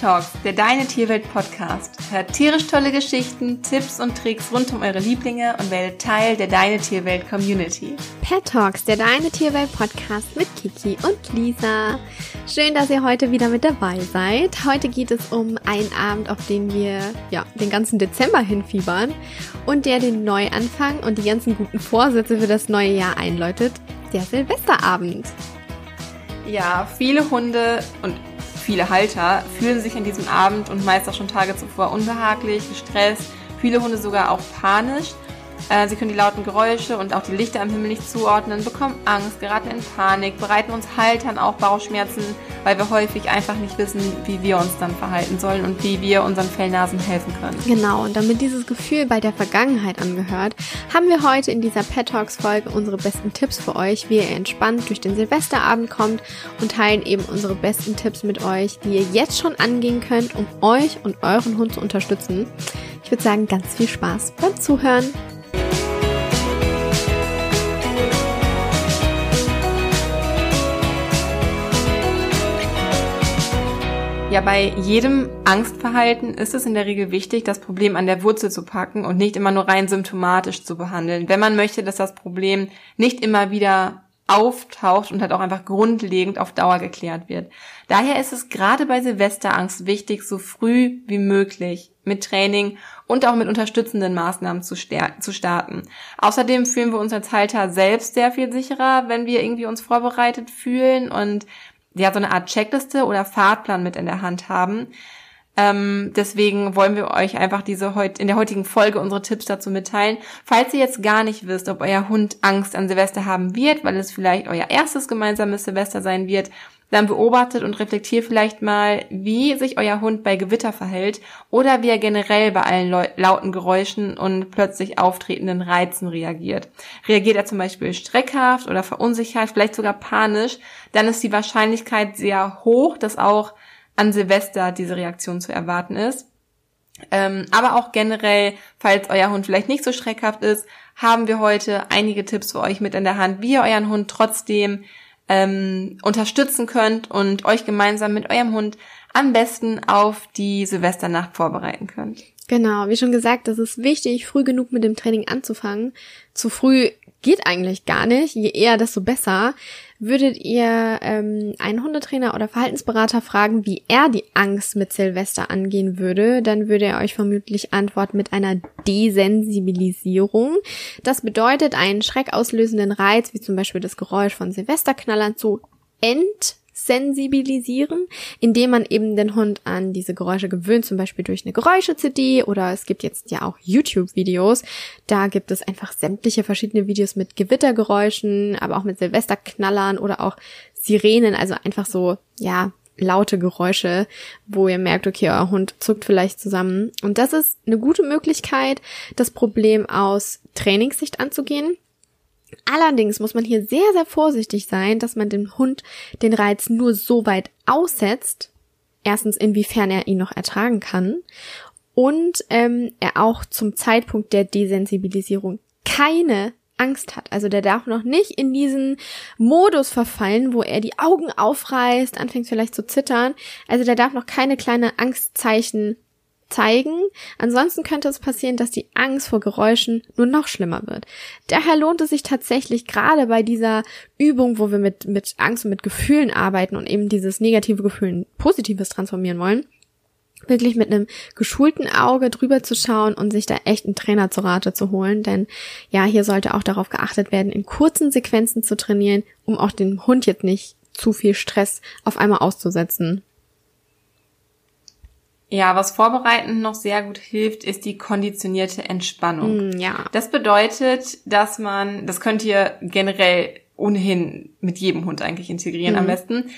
Talks, der Deine Tierwelt Podcast. Hört tierisch tolle Geschichten, Tipps und Tricks rund um eure Lieblinge und werdet Teil der Deine Tierwelt Community. Pet Talks, der Deine Tierwelt Podcast mit Kiki und Lisa. Schön, dass ihr heute wieder mit dabei seid. Heute geht es um einen Abend, auf den wir ja den ganzen Dezember hinfiebern und der den Neuanfang und die ganzen guten Vorsätze für das neue Jahr einläutet, der Silvesterabend. Ja, viele Hunde und viele Halter fühlen sich an diesem Abend und meist auch schon Tage zuvor unbehaglich, gestresst, viele Hunde sogar auch panisch. Äh, sie können die lauten Geräusche und auch die Lichter am Himmel nicht zuordnen, bekommen Angst, geraten in Panik, bereiten uns Haltern auch Bauchschmerzen, weil wir häufig einfach nicht wissen, wie wir uns dann verhalten sollen und wie wir unseren Fellnasen helfen können. Genau, und damit dieses Gefühl bei der Vergangenheit angehört, haben wir heute in dieser Pet Talks Folge unsere besten Tipps für euch, wie ihr entspannt durch den Silvesterabend kommt und teilen eben unsere besten Tipps mit euch, die ihr jetzt schon angehen könnt, um euch und euren Hund zu unterstützen. Ich würde sagen, ganz viel Spaß beim Zuhören. Ja, bei jedem Angstverhalten ist es in der Regel wichtig, das Problem an der Wurzel zu packen und nicht immer nur rein symptomatisch zu behandeln. Wenn man möchte, dass das Problem nicht immer wieder auftaucht und halt auch einfach grundlegend auf Dauer geklärt wird. Daher ist es gerade bei Silvesterangst wichtig, so früh wie möglich mit Training und auch mit unterstützenden Maßnahmen zu, zu starten. Außerdem fühlen wir uns als Halter selbst sehr viel sicherer, wenn wir irgendwie uns vorbereitet fühlen und ja so eine Art Checkliste oder Fahrplan mit in der Hand haben. Ähm, deswegen wollen wir euch einfach diese heut, in der heutigen Folge unsere Tipps dazu mitteilen. Falls ihr jetzt gar nicht wisst, ob euer Hund Angst an Silvester haben wird, weil es vielleicht euer erstes gemeinsames Silvester sein wird, dann beobachtet und reflektiert vielleicht mal, wie sich euer Hund bei Gewitter verhält oder wie er generell bei allen lauten Geräuschen und plötzlich auftretenden Reizen reagiert. Reagiert er zum Beispiel streckhaft oder verunsichert, vielleicht sogar panisch, dann ist die Wahrscheinlichkeit sehr hoch, dass auch an Silvester diese Reaktion zu erwarten ist. Ähm, aber auch generell, falls euer Hund vielleicht nicht so schreckhaft ist, haben wir heute einige Tipps für euch mit in der Hand, wie ihr euren Hund trotzdem ähm, unterstützen könnt und euch gemeinsam mit eurem Hund am besten auf die Silvesternacht vorbereiten könnt. Genau, wie schon gesagt, das ist wichtig, früh genug mit dem Training anzufangen. Zu früh geht eigentlich gar nicht. Je eher, desto besser. Würdet ihr ähm, einen Hundetrainer oder Verhaltensberater fragen, wie er die Angst mit Silvester angehen würde, dann würde er euch vermutlich antworten mit einer Desensibilisierung. Das bedeutet, einen schreckauslösenden Reiz, wie zum Beispiel das Geräusch von Silvesterknallern, zu ent sensibilisieren, indem man eben den Hund an diese Geräusche gewöhnt, zum Beispiel durch eine Geräusche-CD oder es gibt jetzt ja auch YouTube-Videos. Da gibt es einfach sämtliche verschiedene Videos mit Gewittergeräuschen, aber auch mit Silvesterknallern oder auch Sirenen, also einfach so, ja, laute Geräusche, wo ihr merkt, okay, euer Hund zuckt vielleicht zusammen. Und das ist eine gute Möglichkeit, das Problem aus Trainingssicht anzugehen. Allerdings muss man hier sehr, sehr vorsichtig sein, dass man dem Hund den Reiz nur so weit aussetzt, erstens inwiefern er ihn noch ertragen kann und ähm, er auch zum Zeitpunkt der Desensibilisierung keine Angst hat. Also der darf noch nicht in diesen Modus verfallen, wo er die Augen aufreißt, anfängt vielleicht zu zittern. Also der darf noch keine kleine Angstzeichen zeigen. Ansonsten könnte es passieren, dass die Angst vor Geräuschen nur noch schlimmer wird. Daher lohnt es sich tatsächlich gerade bei dieser Übung, wo wir mit, mit Angst und mit Gefühlen arbeiten und eben dieses negative Gefühl in positives transformieren wollen, wirklich mit einem geschulten Auge drüber zu schauen und sich da echt einen Trainer zu Rate zu holen. Denn ja, hier sollte auch darauf geachtet werden, in kurzen Sequenzen zu trainieren, um auch dem Hund jetzt nicht zu viel Stress auf einmal auszusetzen. Ja, was vorbereitend noch sehr gut hilft, ist die konditionierte Entspannung. Mm, ja. Das bedeutet, dass man, das könnt ihr generell ohnehin mit jedem Hund eigentlich integrieren mm. am besten.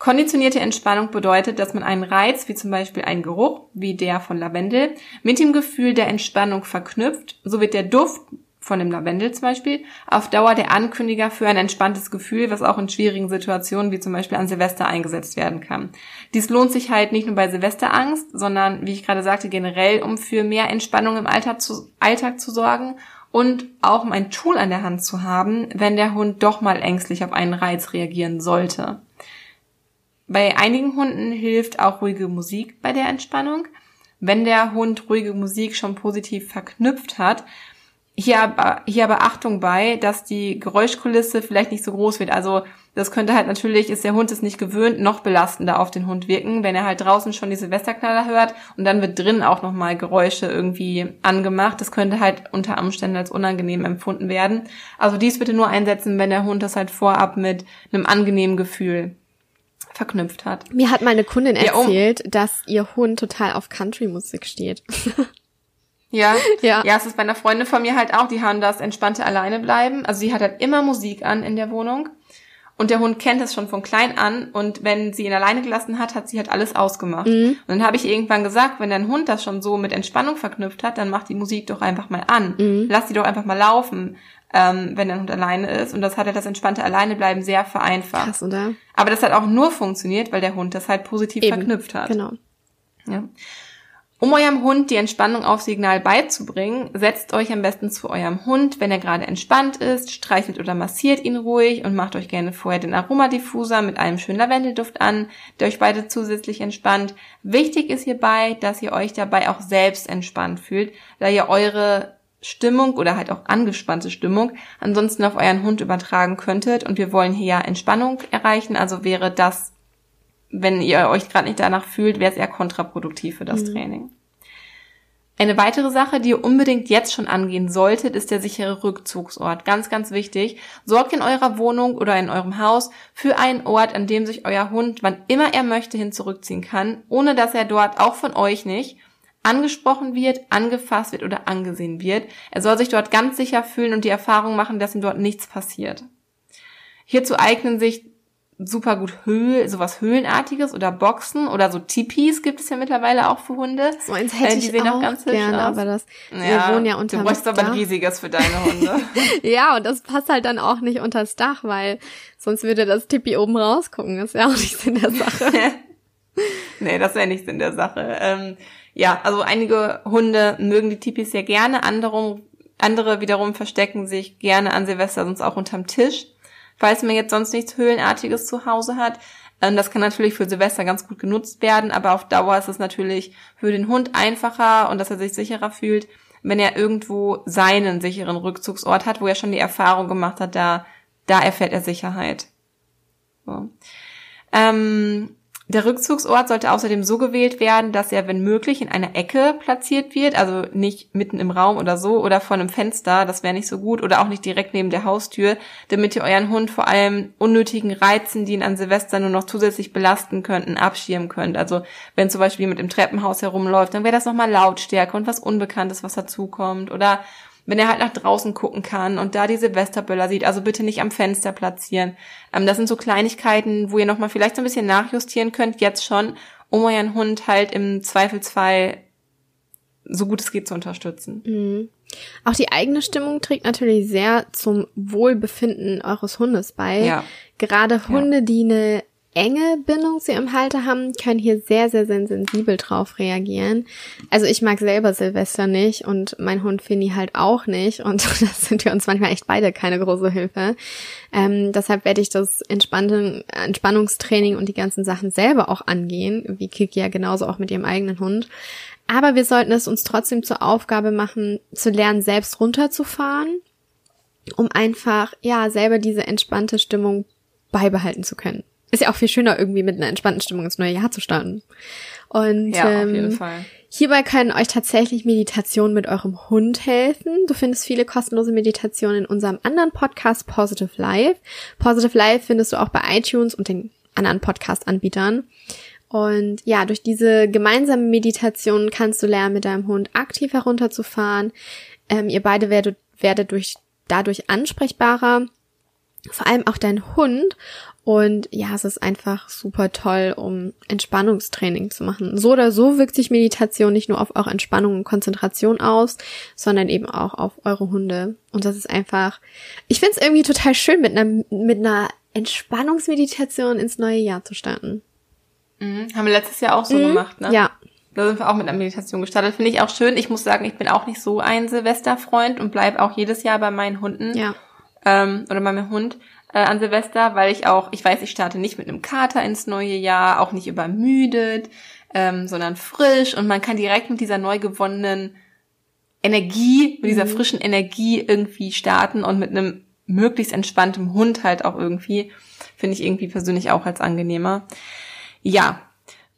Konditionierte Entspannung bedeutet, dass man einen Reiz, wie zum Beispiel einen Geruch, wie der von Lavendel, mit dem Gefühl der Entspannung verknüpft. So wird der Duft von dem Lavendel zum Beispiel, auf Dauer der Ankündiger für ein entspanntes Gefühl, was auch in schwierigen Situationen wie zum Beispiel an Silvester eingesetzt werden kann. Dies lohnt sich halt nicht nur bei Silvesterangst, sondern, wie ich gerade sagte, generell, um für mehr Entspannung im Alltag zu, Alltag zu sorgen und auch um ein Tool an der Hand zu haben, wenn der Hund doch mal ängstlich auf einen Reiz reagieren sollte. Bei einigen Hunden hilft auch ruhige Musik bei der Entspannung. Wenn der Hund ruhige Musik schon positiv verknüpft hat, hier aber, hier aber Achtung bei, dass die Geräuschkulisse vielleicht nicht so groß wird. Also das könnte halt natürlich, ist der Hund es nicht gewöhnt, noch belastender auf den Hund wirken, wenn er halt draußen schon die Silvesterknaller hört und dann wird drin auch nochmal Geräusche irgendwie angemacht. Das könnte halt unter Umständen als unangenehm empfunden werden. Also dies bitte nur einsetzen, wenn der Hund das halt vorab mit einem angenehmen Gefühl verknüpft hat. Mir hat meine Kundin erzählt, ja, um dass ihr Hund total auf Country-Musik steht. Ja, ja. Ja, es ist bei einer Freundin von mir halt auch, die haben das entspannte alleine bleiben. Also sie hat halt immer Musik an in der Wohnung. Und der Hund kennt das schon von klein an. Und wenn sie ihn alleine gelassen hat, hat sie halt alles ausgemacht. Mhm. Und dann habe ich irgendwann gesagt, wenn dein Hund das schon so mit Entspannung verknüpft hat, dann mach die Musik doch einfach mal an. Mhm. Lass die doch einfach mal laufen, ähm, wenn dein Hund alleine ist. Und das hat ja das entspannte Alleinebleiben sehr vereinfacht. Krass, oder? Aber das hat auch nur funktioniert, weil der Hund das halt positiv Eben. verknüpft hat. Genau. Ja. Um eurem Hund die Entspannung auf Signal beizubringen, setzt euch am besten zu eurem Hund, wenn er gerade entspannt ist, streichelt oder massiert ihn ruhig und macht euch gerne vorher den Aromadiffuser mit einem schönen Lavendelduft an, der euch beide zusätzlich entspannt. Wichtig ist hierbei, dass ihr euch dabei auch selbst entspannt fühlt, da ihr eure Stimmung oder halt auch angespannte Stimmung ansonsten auf euren Hund übertragen könntet und wir wollen hier ja Entspannung erreichen, also wäre das wenn ihr euch gerade nicht danach fühlt, wäre es eher kontraproduktiv für das mhm. Training. Eine weitere Sache, die ihr unbedingt jetzt schon angehen solltet, ist der sichere Rückzugsort. Ganz, ganz wichtig. Sorgt in eurer Wohnung oder in eurem Haus für einen Ort, an dem sich euer Hund, wann immer er möchte, hin zurückziehen kann, ohne dass er dort, auch von euch nicht, angesprochen wird, angefasst wird oder angesehen wird. Er soll sich dort ganz sicher fühlen und die Erfahrung machen, dass ihm dort nichts passiert. Hierzu eignen sich super gut Höhl, sowas Höhlenartiges oder Boxen oder so Tipis gibt es ja mittlerweile auch für Hunde. So eins hätte äh, die ich sehen auch, ganz gerne, aus. aber das, ja, wir wohnen ja unter Du bräuchst aber ein riesiges für deine Hunde. ja, und das passt halt dann auch nicht unters Dach, weil sonst würde das Tipi oben rausgucken. Das wäre auch nicht Sinn der Sache. nee, das wäre nicht Sinn der Sache. Ähm, ja, also einige Hunde mögen die Tipis sehr gerne, andere, andere wiederum verstecken sich gerne an Silvester sonst auch unterm Tisch falls man jetzt sonst nichts Höhlenartiges zu Hause hat. Ähm, das kann natürlich für Silvester ganz gut genutzt werden, aber auf Dauer ist es natürlich für den Hund einfacher und dass er sich sicherer fühlt, wenn er irgendwo seinen sicheren Rückzugsort hat, wo er schon die Erfahrung gemacht hat, da, da erfährt er Sicherheit. So. Ähm, der Rückzugsort sollte außerdem so gewählt werden, dass er, wenn möglich, in einer Ecke platziert wird, also nicht mitten im Raum oder so oder vor einem Fenster, das wäre nicht so gut, oder auch nicht direkt neben der Haustür, damit ihr euren Hund vor allem unnötigen Reizen, die ihn an Silvester nur noch zusätzlich belasten könnten, abschirmen könnt. Also wenn zum Beispiel jemand im Treppenhaus herumläuft, dann wäre das nochmal Lautstärke und was Unbekanntes, was dazukommt. Oder wenn er halt nach draußen gucken kann und da die Silvesterböller sieht, also bitte nicht am Fenster platzieren. Ähm, das sind so Kleinigkeiten, wo ihr nochmal vielleicht so ein bisschen nachjustieren könnt, jetzt schon, um euren Hund halt im Zweifelsfall so gut es geht zu unterstützen. Mhm. Auch die eigene Stimmung trägt natürlich sehr zum Wohlbefinden eures Hundes bei. Ja. Gerade Hunde, ja. die eine enge Bindung zu ihrem Halter haben, können hier sehr, sehr, sehr sensibel drauf reagieren. Also ich mag selber Silvester nicht und mein Hund Finny halt auch nicht und das sind wir uns manchmal echt beide keine große Hilfe. Ähm, deshalb werde ich das Entspannung, Entspannungstraining und die ganzen Sachen selber auch angehen, wie Kiki ja genauso auch mit ihrem eigenen Hund. Aber wir sollten es uns trotzdem zur Aufgabe machen, zu lernen, selbst runterzufahren, um einfach, ja, selber diese entspannte Stimmung beibehalten zu können ist ja auch viel schöner, irgendwie mit einer entspannten Stimmung ins neue Jahr zu starten. Und ja, ähm, auf jeden Fall. hierbei können euch tatsächlich Meditationen mit eurem Hund helfen. Du findest viele kostenlose Meditationen in unserem anderen Podcast Positive Life. Positive Life findest du auch bei iTunes und den anderen Podcast-Anbietern. Und ja, durch diese gemeinsame Meditation kannst du lernen, mit deinem Hund aktiv herunterzufahren. Ähm, ihr beide werdet, werdet durch, dadurch ansprechbarer. Vor allem auch dein Hund. Und ja, es ist einfach super toll, um Entspannungstraining zu machen. So oder so wirkt sich Meditation nicht nur auf eure Entspannung und Konzentration aus, sondern eben auch auf eure Hunde. Und das ist einfach, ich finde es irgendwie total schön, mit einer, mit einer Entspannungsmeditation ins neue Jahr zu starten. Mhm. Haben wir letztes Jahr auch so mhm. gemacht, ne? Ja. Da sind wir auch mit einer Meditation gestartet. Finde ich auch schön. Ich muss sagen, ich bin auch nicht so ein Silvesterfreund und bleib auch jedes Jahr bei meinen Hunden. Ja. ähm, oder bei meinem Hund äh, an Silvester, weil ich auch, ich weiß, ich starte nicht mit einem Kater ins neue Jahr, auch nicht übermüdet, ähm, sondern frisch und man kann direkt mit dieser neu gewonnenen Energie, mit dieser mhm. frischen Energie irgendwie starten und mit einem möglichst entspanntem Hund halt auch irgendwie, finde ich irgendwie persönlich auch als angenehmer. Ja,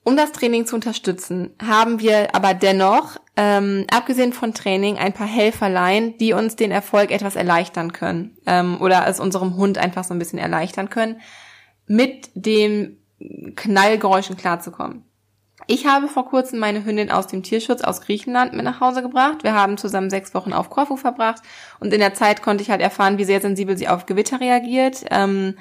um das Training zu unterstützen, haben wir aber dennoch, ähm, abgesehen von Training, ein paar Helferlein, die uns den Erfolg etwas erleichtern können ähm, oder es unserem Hund einfach so ein bisschen erleichtern können, mit dem Knallgeräuschen klarzukommen. Ich habe vor kurzem meine Hündin aus dem Tierschutz aus Griechenland mit nach Hause gebracht. Wir haben zusammen sechs Wochen auf Korfu verbracht und in der Zeit konnte ich halt erfahren, wie sehr sensibel sie auf Gewitter reagiert. Ähm,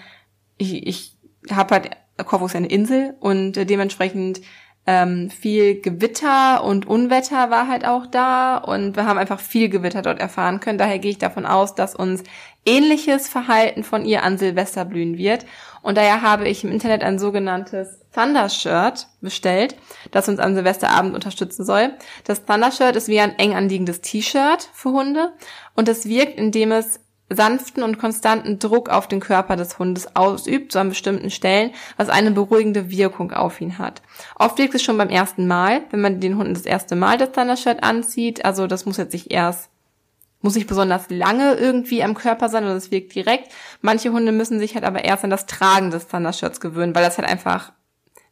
ich ich habe halt Korfu ist eine Insel und äh, dementsprechend ähm, viel Gewitter und Unwetter war halt auch da und wir haben einfach viel Gewitter dort erfahren können. Daher gehe ich davon aus, dass uns ähnliches Verhalten von ihr an Silvester blühen wird. Und daher habe ich im Internet ein sogenanntes Thunder-Shirt bestellt, das uns am Silvesterabend unterstützen soll. Das Thunder-Shirt ist wie ein eng anliegendes T-Shirt für Hunde und es wirkt, indem es sanften und konstanten Druck auf den Körper des Hundes ausübt, so an bestimmten Stellen, was eine beruhigende Wirkung auf ihn hat. Oft wirkt es schon beim ersten Mal, wenn man den Hunden das erste Mal das Thundershirt anzieht. Also das muss jetzt nicht erst, muss nicht besonders lange irgendwie am Körper sein oder es wirkt direkt. Manche Hunde müssen sich halt aber erst an das Tragen des Thundershirts gewöhnen, weil das halt einfach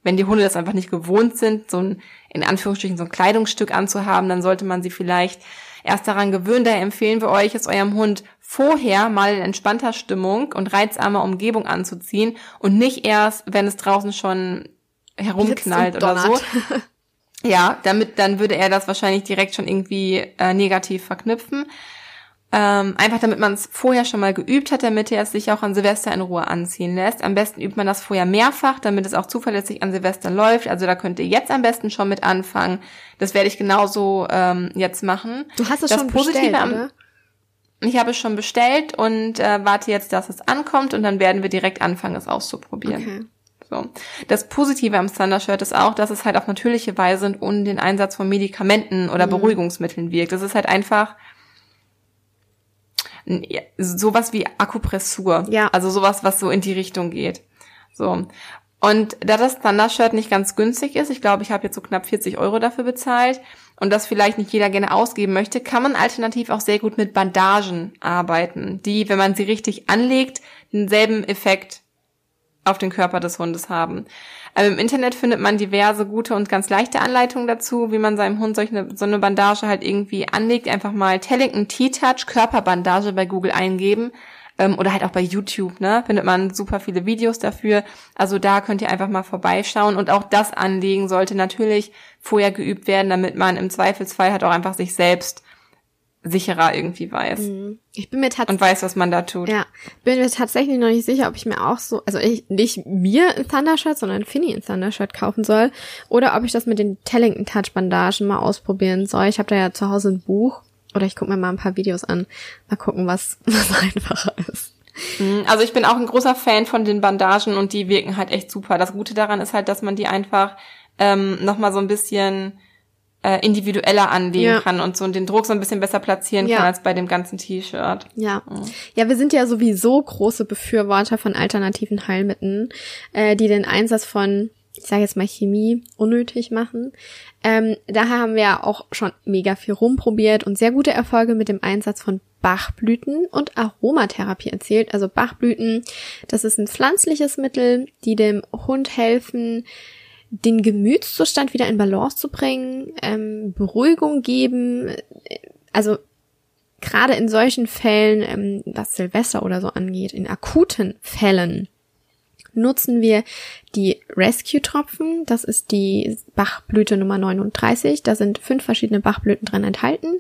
wenn die Hunde das einfach nicht gewohnt sind, so ein, in Anführungsstrichen, so ein Kleidungsstück anzuhaben, dann sollte man sie vielleicht erst daran gewöhnen. Daher empfehlen wir euch, es eurem Hund vorher mal in entspannter Stimmung und reizarmer Umgebung anzuziehen und nicht erst, wenn es draußen schon herumknallt oder so. ja, damit, dann würde er das wahrscheinlich direkt schon irgendwie äh, negativ verknüpfen. Ähm, einfach damit man es vorher schon mal geübt hat, damit er es sich auch an Silvester in Ruhe anziehen lässt. Am besten übt man das vorher mehrfach, damit es auch zuverlässig an Silvester läuft. Also da könnt ihr jetzt am besten schon mit anfangen. Das werde ich genauso ähm, jetzt machen. Du hast es das schon Positive bestellt, am, oder? Ich habe es schon bestellt und äh, warte jetzt, dass es ankommt und dann werden wir direkt anfangen, es auszuprobieren. Okay. So. Das Positive am Thunder Shirt ist auch, dass es halt auf natürliche Weise und ohne den Einsatz von Medikamenten oder mhm. Beruhigungsmitteln wirkt. Es ist halt einfach sowas wie Akupressur. Ja. Also sowas, was so in die Richtung geht. So. Und da das Thunder-Shirt nicht ganz günstig ist, ich glaube, ich habe jetzt so knapp 40 Euro dafür bezahlt und das vielleicht nicht jeder gerne ausgeben möchte, kann man alternativ auch sehr gut mit Bandagen arbeiten, die, wenn man sie richtig anlegt, denselben Effekt auf den Körper des Hundes haben. Also Im Internet findet man diverse gute und ganz leichte Anleitungen dazu, wie man seinem Hund solch eine, so eine Bandage halt irgendwie anlegt. Einfach mal Tellington T-Touch Körperbandage bei Google eingeben ähm, oder halt auch bei YouTube, ne? Findet man super viele Videos dafür. Also da könnt ihr einfach mal vorbeischauen und auch das Anlegen sollte natürlich vorher geübt werden, damit man im Zweifelsfall halt auch einfach sich selbst sicherer irgendwie weiß. Mhm. Ich bin mir tatsächlich und weiß, was man da tut. Ja, bin mir tatsächlich noch nicht sicher, ob ich mir auch so, also ich nicht mir ein Thundershirt, sondern Finny ein Thundershirt kaufen soll oder ob ich das mit den Tellington Touch Bandagen mal ausprobieren soll. Ich habe da ja zu Hause ein Buch oder ich gucke mir mal ein paar Videos an, mal gucken, was was einfacher ist. Mhm. Also ich bin auch ein großer Fan von den Bandagen und die wirken halt echt super. Das Gute daran ist halt, dass man die einfach ähm, noch mal so ein bisschen äh, individueller anlegen ja. kann und so und den Druck so ein bisschen besser platzieren ja. kann als bei dem ganzen T-Shirt. Ja. Mhm. Ja, wir sind ja sowieso große Befürworter von alternativen Heilmitteln, äh, die den Einsatz von, ich sage jetzt mal Chemie, unnötig machen. Ähm, daher haben wir auch schon mega viel rumprobiert und sehr gute Erfolge mit dem Einsatz von Bachblüten und Aromatherapie erzählt. Also Bachblüten, das ist ein pflanzliches Mittel, die dem Hund helfen, den Gemütszustand wieder in Balance zu bringen, ähm, Beruhigung geben, also gerade in solchen Fällen, ähm, was Silvester oder so angeht, in akuten Fällen, nutzen wir die Rescue-Tropfen. Das ist die Bachblüte Nummer 39. Da sind fünf verschiedene Bachblüten drin enthalten.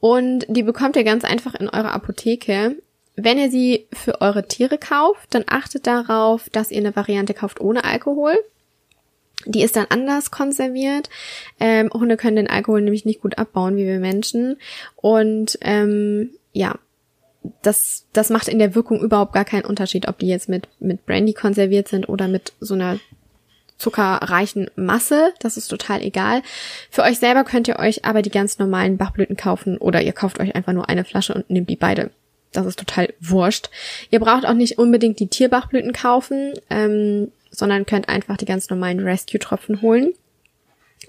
Und die bekommt ihr ganz einfach in eurer Apotheke. Wenn ihr sie für eure Tiere kauft, dann achtet darauf, dass ihr eine Variante kauft ohne Alkohol. Die ist dann anders konserviert. Ähm, Hunde können den Alkohol nämlich nicht gut abbauen wie wir Menschen. Und ähm, ja, das, das macht in der Wirkung überhaupt gar keinen Unterschied, ob die jetzt mit, mit Brandy konserviert sind oder mit so einer zuckerreichen Masse. Das ist total egal. Für euch selber könnt ihr euch aber die ganz normalen Bachblüten kaufen oder ihr kauft euch einfach nur eine Flasche und nehmt die beide das ist total wurscht. Ihr braucht auch nicht unbedingt die Tierbachblüten kaufen, ähm, sondern könnt einfach die ganz normalen Rescue-Tropfen holen.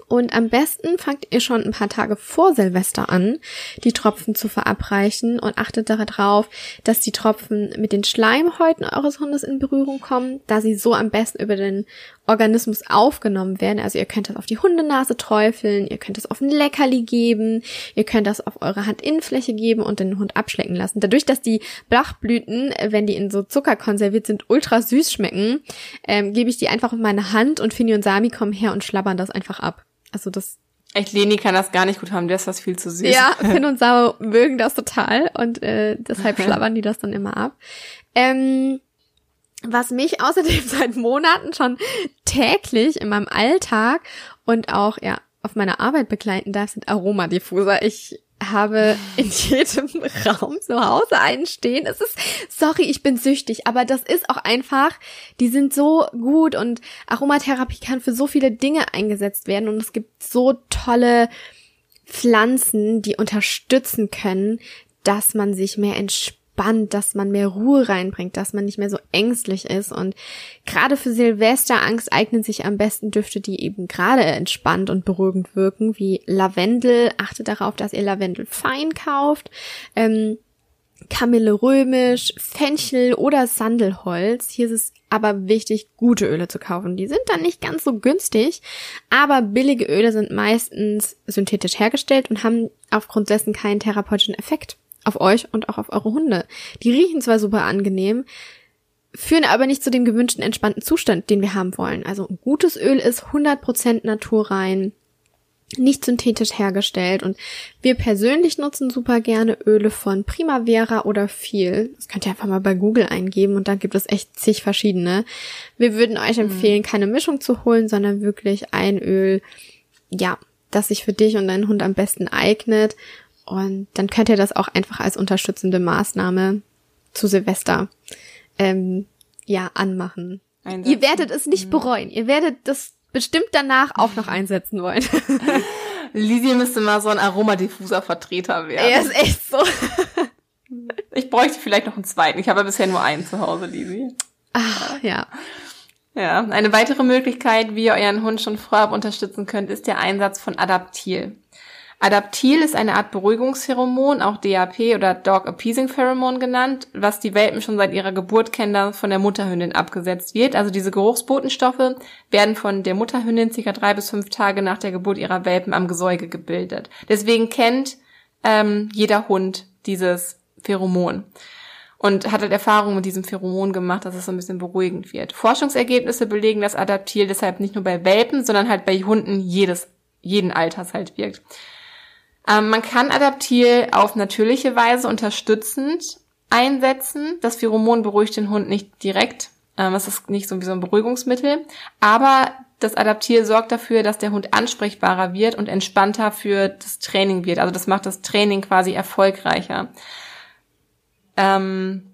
Und am besten fangt ihr schon ein paar Tage vor Silvester an, die Tropfen zu verabreichen und achtet darauf, dass die Tropfen mit den Schleimhäuten eures Hundes in Berührung kommen, da sie so am besten über den Organismus aufgenommen werden. Also ihr könnt das auf die Hundenase träufeln, ihr könnt das auf ein Leckerli geben, ihr könnt das auf eure Handinnenfläche geben und den Hund abschlecken lassen. Dadurch, dass die Blachblüten, wenn die in so Zucker konserviert sind, ultra süß schmecken, ähm, gebe ich die einfach auf meine Hand und Fini und Sami kommen her und schlabbern das einfach ab. Also das Echt, Leni kann das gar nicht gut haben, der ist was viel zu süß. Ja, Finn und Sau mögen das total und äh, deshalb schlabbern die das dann immer ab. Ähm, was mich außerdem seit Monaten schon täglich in meinem Alltag und auch ja auf meiner Arbeit begleiten darf, sind Aromadiffuser. Ich habe in jedem Raum zu Hause einen stehen. Es ist, sorry, ich bin süchtig, aber das ist auch einfach, die sind so gut und Aromatherapie kann für so viele Dinge eingesetzt werden und es gibt so tolle Pflanzen, die unterstützen können, dass man sich mehr entspannt entspannt, dass man mehr Ruhe reinbringt, dass man nicht mehr so ängstlich ist. Und gerade für Silvesterangst eignen sich am besten Düfte, die eben gerade entspannt und beruhigend wirken, wie Lavendel. Achtet darauf, dass ihr Lavendel fein kauft. Ähm, Kamille römisch, Fenchel oder Sandelholz. Hier ist es aber wichtig, gute Öle zu kaufen. Die sind dann nicht ganz so günstig, aber billige Öle sind meistens synthetisch hergestellt und haben aufgrund dessen keinen therapeutischen Effekt auf euch und auch auf eure Hunde. Die riechen zwar super angenehm, führen aber nicht zu dem gewünschten entspannten Zustand, den wir haben wollen. Also gutes Öl ist 100% naturrein, nicht synthetisch hergestellt und wir persönlich nutzen super gerne Öle von Primavera oder viel. Das könnt ihr einfach mal bei Google eingeben und da gibt es echt zig verschiedene. Wir würden euch empfehlen, keine Mischung zu holen, sondern wirklich ein Öl, ja, das sich für dich und deinen Hund am besten eignet und dann könnt ihr das auch einfach als unterstützende Maßnahme zu Silvester ähm, ja anmachen. Einsetzen. Ihr werdet es nicht mhm. bereuen. Ihr werdet das bestimmt danach auch noch einsetzen wollen. Lisi müsste mal so ein Aromadiffuser-Vertreter werden. Er ist echt so. ich bräuchte vielleicht noch einen zweiten. Ich habe ja bisher nur einen zu Hause, Lisi. Ach, ja. Ja, eine weitere Möglichkeit, wie ihr euren Hund schon vorab unterstützen könnt, ist der Einsatz von Adaptil. Adaptil ist eine Art Beruhigungspheromon, auch DAP oder Dog Appeasing Pheromon genannt, was die Welpen schon seit ihrer Geburt kennen, von der Mutterhündin abgesetzt wird. Also diese Geruchsbotenstoffe werden von der Mutterhündin circa drei bis fünf Tage nach der Geburt ihrer Welpen am Gesäuge gebildet. Deswegen kennt ähm, jeder Hund dieses Pheromon und hat halt Erfahrungen mit diesem Pheromon gemacht, dass es so ein bisschen beruhigend wird. Forschungsergebnisse belegen, dass Adaptil deshalb nicht nur bei Welpen, sondern halt bei Hunden jedes, jeden Alters halt wirkt. Ähm, man kann Adaptil auf natürliche Weise unterstützend einsetzen. Das Pheromon beruhigt den Hund nicht direkt. Ähm, es ist nicht so wie so ein Beruhigungsmittel. Aber das Adaptil sorgt dafür, dass der Hund ansprechbarer wird und entspannter für das Training wird. Also das macht das Training quasi erfolgreicher. Ähm,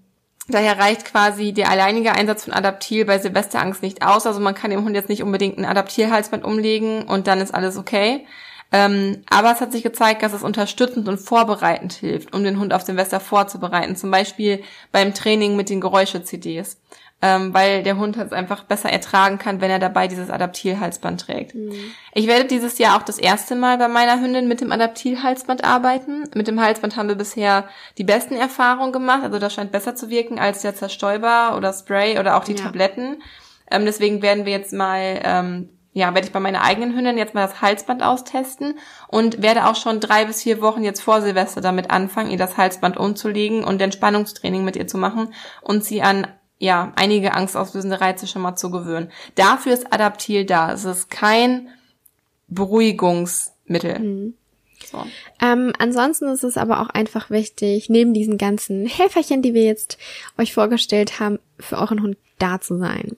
daher reicht quasi der alleinige Einsatz von Adaptil bei Silvesterangst nicht aus. Also man kann dem Hund jetzt nicht unbedingt ein Adaptilhalsband umlegen und dann ist alles okay. Ähm, aber es hat sich gezeigt, dass es unterstützend und vorbereitend hilft, um den Hund auf Silvester vorzubereiten. Zum Beispiel beim Training mit den Geräusche-CDs. Ähm, weil der Hund es einfach besser ertragen kann, wenn er dabei dieses Adaptilhalsband trägt. Mhm. Ich werde dieses Jahr auch das erste Mal bei meiner Hündin mit dem Adaptilhalsband arbeiten. Mit dem Halsband haben wir bisher die besten Erfahrungen gemacht. Also das scheint besser zu wirken als der Zerstäuber oder Spray oder auch die ja. Tabletten. Ähm, deswegen werden wir jetzt mal ähm, ja, werde ich bei meiner eigenen Hündin jetzt mal das Halsband austesten und werde auch schon drei bis vier Wochen jetzt vor Silvester damit anfangen, ihr das Halsband umzulegen und Entspannungstraining mit ihr zu machen und sie an ja, einige angstauslösende Reize schon mal zu gewöhnen. Dafür ist Adaptil da. Es ist kein Beruhigungsmittel. Mhm. So. Ähm, ansonsten ist es aber auch einfach wichtig, neben diesen ganzen Helferchen, die wir jetzt euch vorgestellt haben, für euren Hund da zu sein.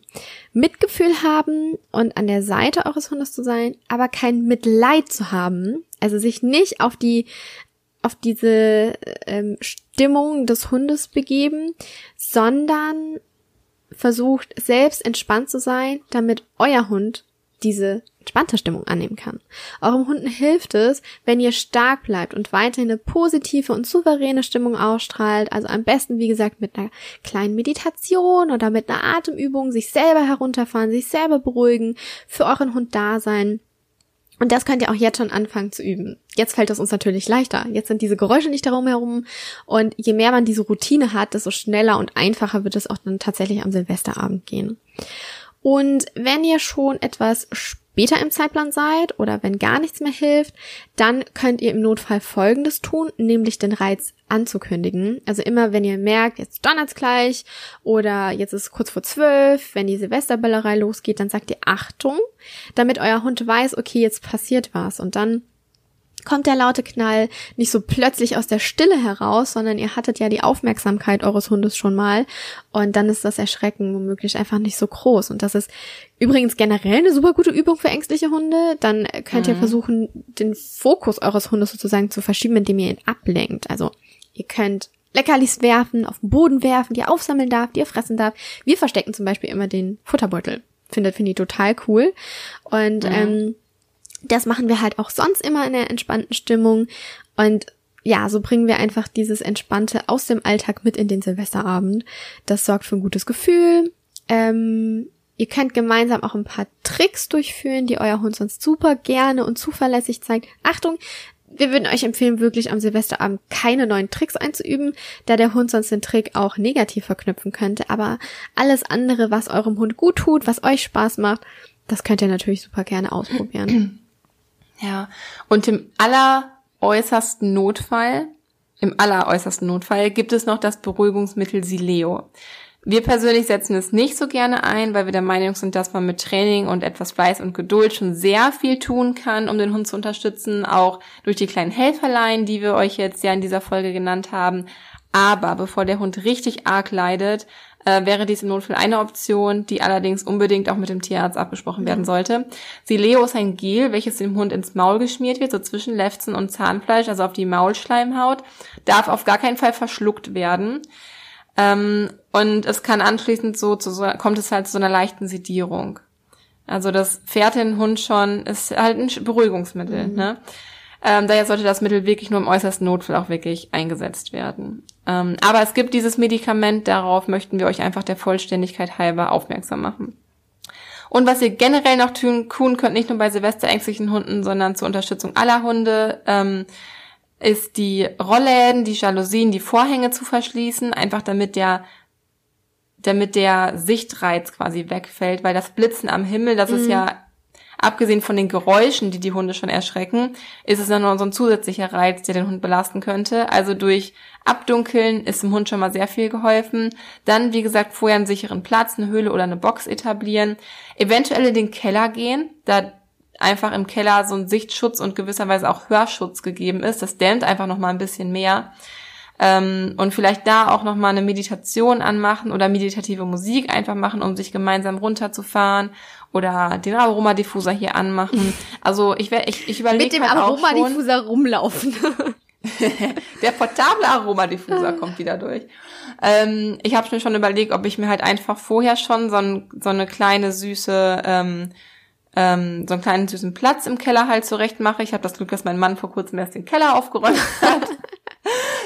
Mitgefühl haben und an der Seite eures Hundes zu sein, aber kein Mitleid zu haben. Also sich nicht auf die auf diese ähm, Stimmung des Hundes begeben, sondern versucht selbst entspannt zu sein, damit euer Hund diese entspannte Stimmung annehmen kann. Eurem Hunden hilft es, wenn ihr stark bleibt und weiterhin eine positive und souveräne Stimmung ausstrahlt. Also am besten, wie gesagt, mit einer kleinen Meditation oder mit einer Atemübung sich selber herunterfahren, sich selber beruhigen, für euren Hund da sein. Und das könnt ihr auch jetzt schon anfangen zu üben. Jetzt fällt es uns natürlich leichter. Jetzt sind diese Geräusche nicht darum herum. Und je mehr man diese Routine hat, desto schneller und einfacher wird es auch dann tatsächlich am Silvesterabend gehen. Und wenn ihr schon etwas später im Zeitplan seid oder wenn gar nichts mehr hilft, dann könnt ihr im Notfall Folgendes tun, nämlich den Reiz anzukündigen. Also immer, wenn ihr merkt, jetzt donnert's gleich oder jetzt ist kurz vor zwölf, wenn die Silvesterbellerei losgeht, dann sagt ihr Achtung, damit euer Hund weiß, okay, jetzt passiert was und dann kommt der laute Knall nicht so plötzlich aus der Stille heraus, sondern ihr hattet ja die Aufmerksamkeit eures Hundes schon mal und dann ist das Erschrecken womöglich einfach nicht so groß. Und das ist übrigens generell eine super gute Übung für ängstliche Hunde. Dann könnt mhm. ihr versuchen, den Fokus eures Hundes sozusagen zu verschieben, indem ihr ihn ablenkt. Also ihr könnt Leckerlis werfen, auf den Boden werfen, die er aufsammeln darf, die er fressen darf. Wir verstecken zum Beispiel immer den Futterbeutel. Findet, finde ich total cool. Und mhm. ähm, das machen wir halt auch sonst immer in der entspannten Stimmung. Und ja, so bringen wir einfach dieses Entspannte aus dem Alltag mit in den Silvesterabend. Das sorgt für ein gutes Gefühl. Ähm, ihr könnt gemeinsam auch ein paar Tricks durchführen, die euer Hund sonst super gerne und zuverlässig zeigt. Achtung, wir würden euch empfehlen, wirklich am Silvesterabend keine neuen Tricks einzuüben, da der Hund sonst den Trick auch negativ verknüpfen könnte. Aber alles andere, was eurem Hund gut tut, was euch Spaß macht, das könnt ihr natürlich super gerne ausprobieren. Ja, und im alleräußersten Notfall, im alleräußersten Notfall gibt es noch das Beruhigungsmittel Sileo. Wir persönlich setzen es nicht so gerne ein, weil wir der Meinung sind, dass man mit Training und etwas Fleiß und Geduld schon sehr viel tun kann, um den Hund zu unterstützen, auch durch die kleinen Helferlein, die wir euch jetzt ja in dieser Folge genannt haben. Aber bevor der Hund richtig arg leidet, äh, wäre dies im Notfall eine Option, die allerdings unbedingt auch mit dem Tierarzt abgesprochen werden sollte. Sileo ist ein Gel, welches dem Hund ins Maul geschmiert wird, so zwischen Lefzen und Zahnfleisch, also auf die Maulschleimhaut, darf auf gar keinen Fall verschluckt werden. Ähm, und es kann anschließend so, zu so, kommt es halt zu so einer leichten Sedierung. Also das fährt den Hund schon, ist halt ein Beruhigungsmittel, mhm. ne? Ähm, daher sollte das Mittel wirklich nur im äußersten Notfall auch wirklich eingesetzt werden. Ähm, aber es gibt dieses Medikament, darauf möchten wir euch einfach der Vollständigkeit halber aufmerksam machen. Und was ihr generell noch tun, tun könnt, nicht nur bei silvesterängstlichen Hunden, sondern zur Unterstützung aller Hunde, ähm, ist die Rollläden, die Jalousien, die Vorhänge zu verschließen, einfach damit der damit der Sichtreiz quasi wegfällt, weil das Blitzen am Himmel, das mhm. ist ja abgesehen von den Geräuschen, die die Hunde schon erschrecken, ist es dann noch so ein zusätzlicher Reiz, der den Hund belasten könnte. Also durch Abdunkeln ist dem Hund schon mal sehr viel geholfen. Dann, wie gesagt, vorher einen sicheren Platz, eine Höhle oder eine Box etablieren. Eventuell in den Keller gehen, da einfach im Keller so ein Sichtschutz und gewisserweise auch Hörschutz gegeben ist. Das dämmt einfach noch mal ein bisschen mehr. Ähm, und vielleicht da auch noch mal eine Meditation anmachen oder meditative Musik einfach machen, um sich gemeinsam runterzufahren oder den Aromadiffuser hier anmachen. Also ich werde ich, ich überlege Mit dem halt Aromadiffuser rumlaufen. Der portable Aromadiffuser kommt wieder durch. Ähm, ich habe mir schon überlegt, ob ich mir halt einfach vorher schon so, ein, so eine kleine süße ähm, ähm, so einen kleinen süßen Platz im Keller halt zurecht mache. Ich habe das Glück, dass mein Mann vor kurzem erst den Keller aufgeräumt hat.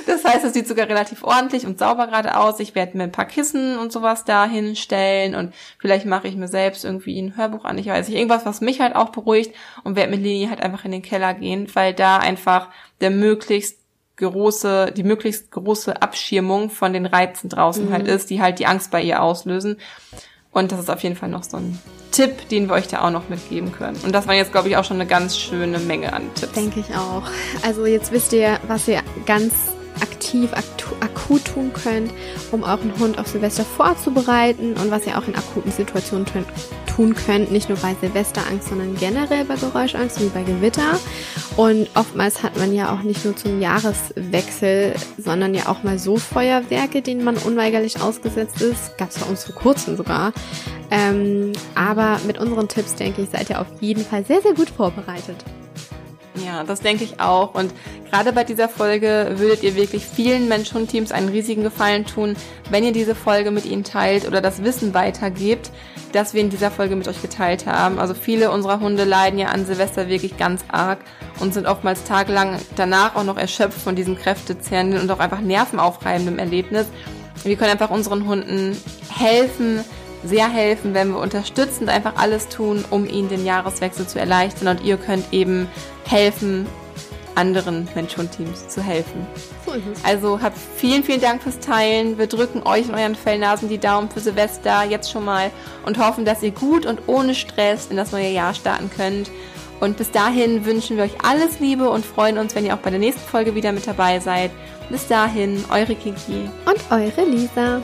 Das heißt, es sieht sogar relativ ordentlich und sauber gerade aus. Ich werde mir ein paar Kissen und sowas da hinstellen und vielleicht mache ich mir selbst irgendwie ein Hörbuch an. Ich weiß nicht, irgendwas, was mich halt auch beruhigt und werde mit Lini halt einfach in den Keller gehen, weil da einfach der möglichst große, die möglichst große Abschirmung von den Reizen draußen mhm. halt ist, die halt die Angst bei ihr auslösen. Und das ist auf jeden Fall noch so ein Tipp, den wir euch da auch noch mitgeben können. Und das war jetzt, glaube ich, auch schon eine ganz schöne Menge an Tipps. Denke ich auch. Also jetzt wisst ihr, was ihr ganz aktiv, akut tun könnt, um euren Hund auf Silvester vorzubereiten und was ihr auch in akuten Situationen tun könnt, nicht nur bei Silvesterangst, sondern generell bei Geräuschangst wie bei Gewitter. Und oftmals hat man ja auch nicht nur zum Jahreswechsel, sondern ja auch mal so Feuerwerke, denen man unweigerlich ausgesetzt ist. Gab es bei uns vor kurzem sogar. Ähm, aber mit unseren Tipps, denke ich, seid ihr auf jeden Fall sehr, sehr gut vorbereitet. Ja, das denke ich auch. Und gerade bei dieser Folge würdet ihr wirklich vielen Mensch-Hund-Teams einen riesigen Gefallen tun, wenn ihr diese Folge mit ihnen teilt oder das Wissen weitergebt, das wir in dieser Folge mit euch geteilt haben. Also viele unserer Hunde leiden ja an Silvester wirklich ganz arg und sind oftmals tagelang danach auch noch erschöpft von diesem kräftezehrenden und auch einfach nervenaufreibenden Erlebnis. Wir können einfach unseren Hunden helfen, sehr helfen, wenn wir unterstützend einfach alles tun, um ihnen den Jahreswechsel zu erleichtern und ihr könnt eben helfen, anderen Mensch-Hund-Teams zu helfen. So ist es. Also habt vielen, vielen Dank fürs Teilen. Wir drücken euch und euren Fellnasen die Daumen für Silvester jetzt schon mal und hoffen, dass ihr gut und ohne Stress in das neue Jahr starten könnt. Und bis dahin wünschen wir euch alles Liebe und freuen uns, wenn ihr auch bei der nächsten Folge wieder mit dabei seid. Bis dahin, eure Kiki und eure Lisa.